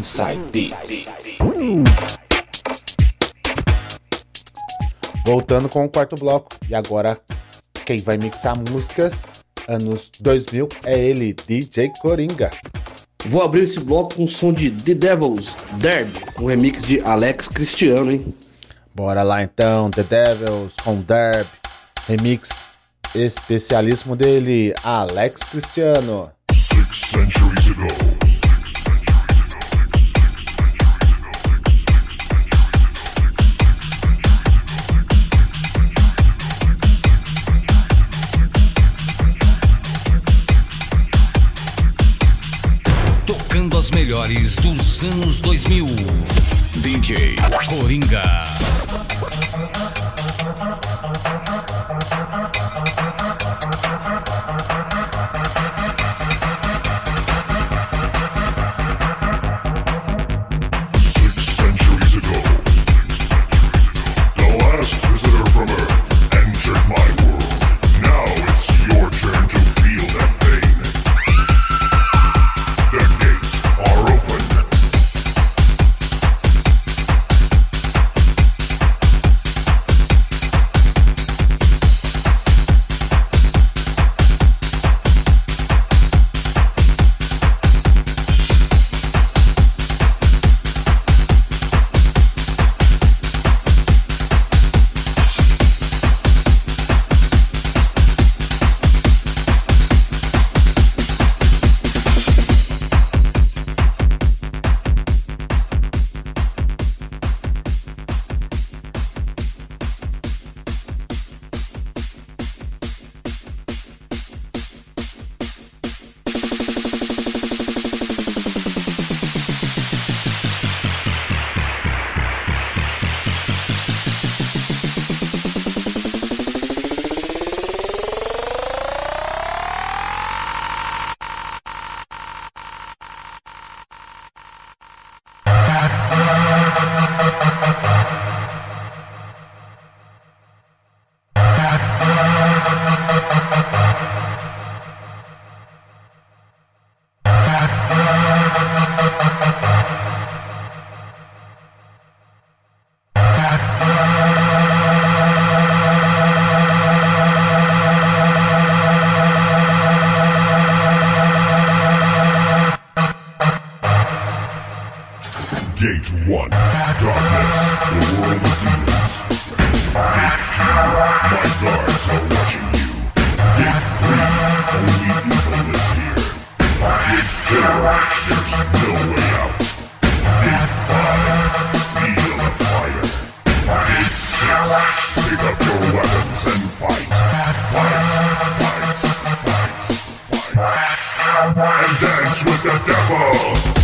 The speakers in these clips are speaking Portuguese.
Inside Beats. Voltando com o quarto bloco. E agora, quem vai mixar músicas anos 2000 é ele, DJ Coringa. Vou abrir esse bloco com o som de The Devils, Derb, um remix de Alex Cristiano, hein? Bora lá então, The Devils com Derb, remix especialíssimo dele, Alex Cristiano. Six centuries ago. Melhores dos anos 2000. DJ Coringa. Pick up your weapons and fight. Fight, fight, fight, fight. And dance with the devil!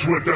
switch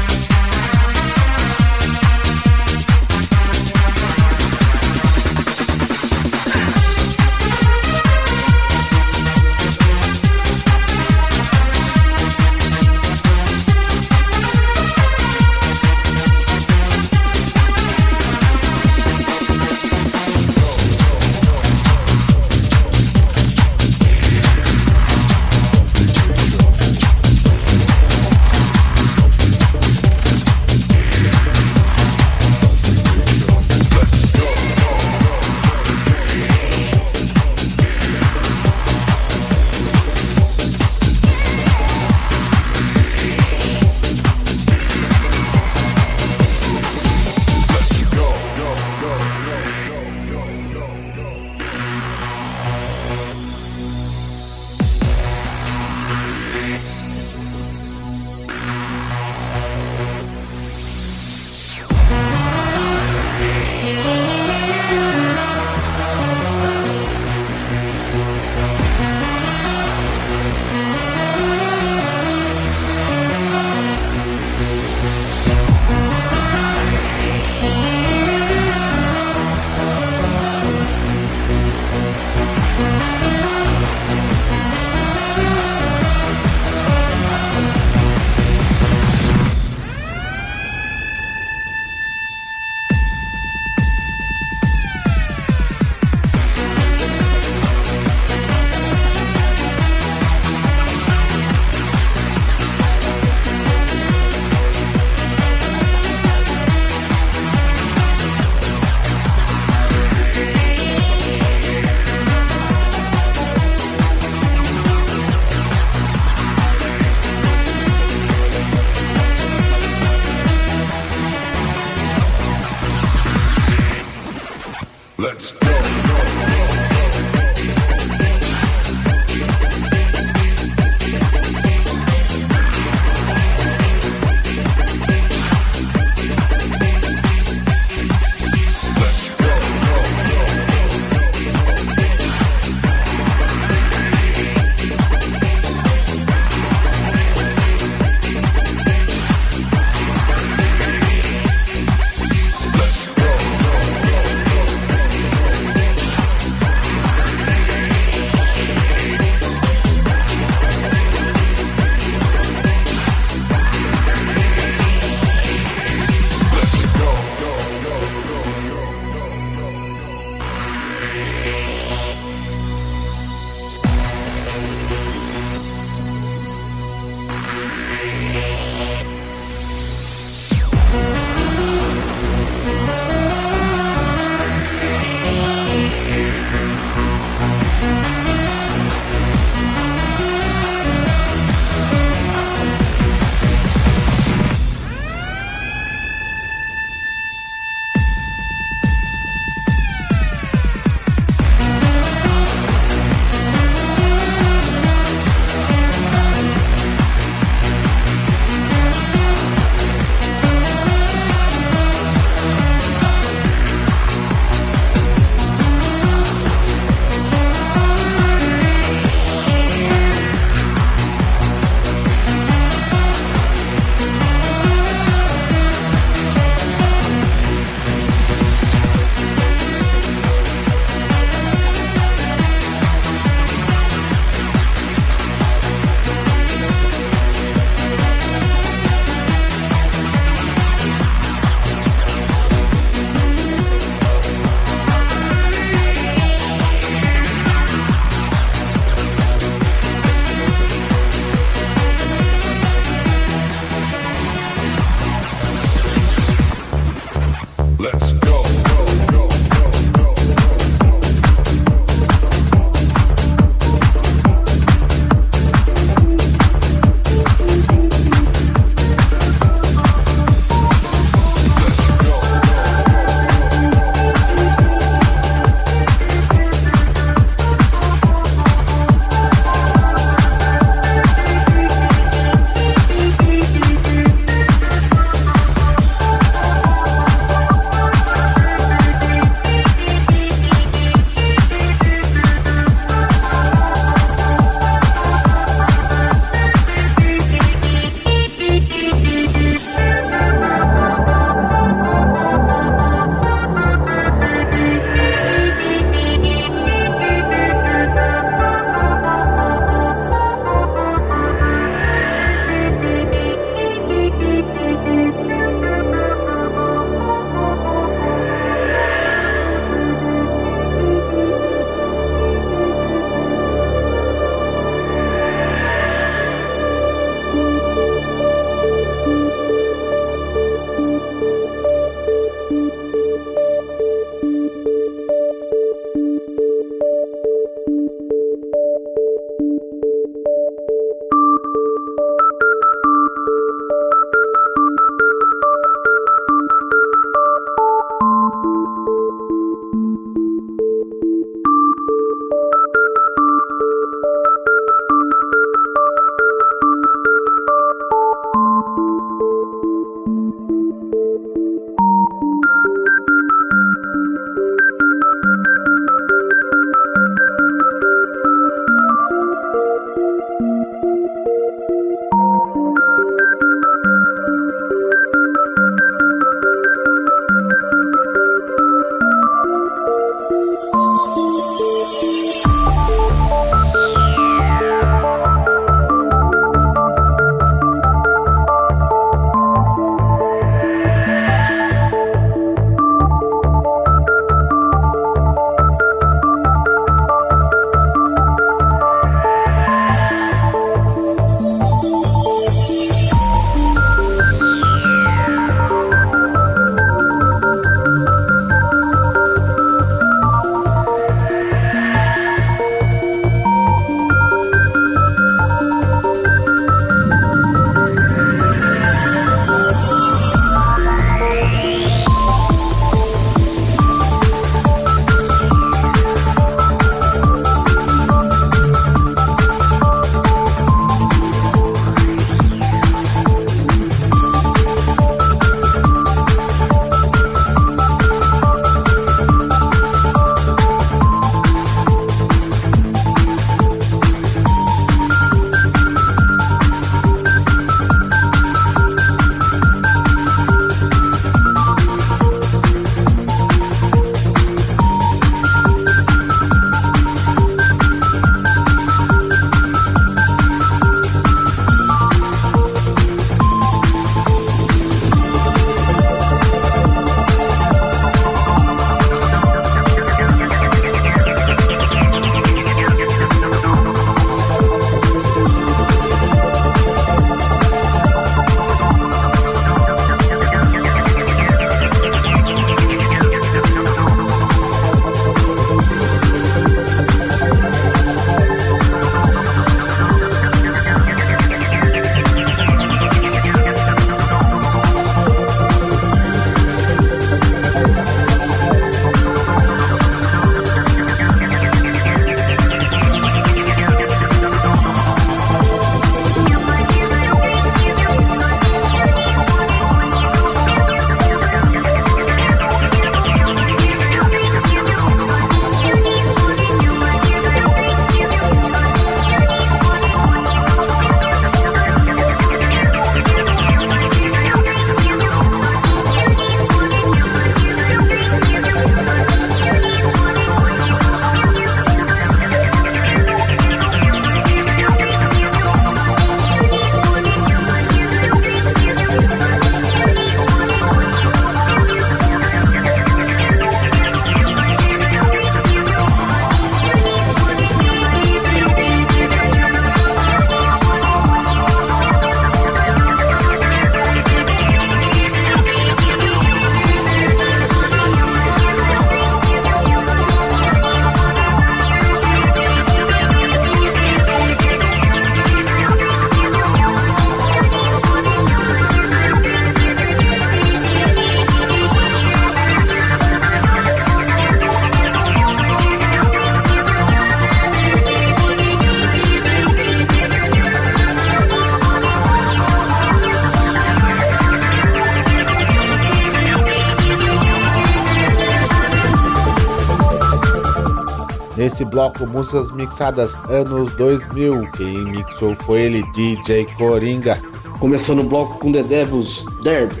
Nesse bloco, músicas mixadas anos 2000. Quem mixou foi ele, DJ Coringa. Começando o bloco com The Devil's Derby,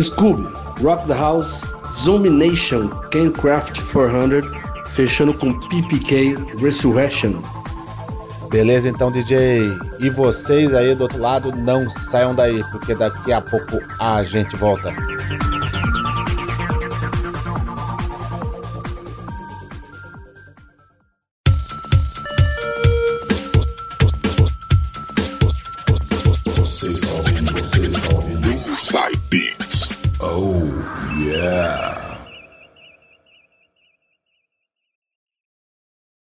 Scooby, Rock the House, Zombie Nation, Craft 400, fechando com PPK Resurrection. Beleza, então, DJ. E vocês aí do outro lado, não saiam daí, porque daqui a pouco a gente volta.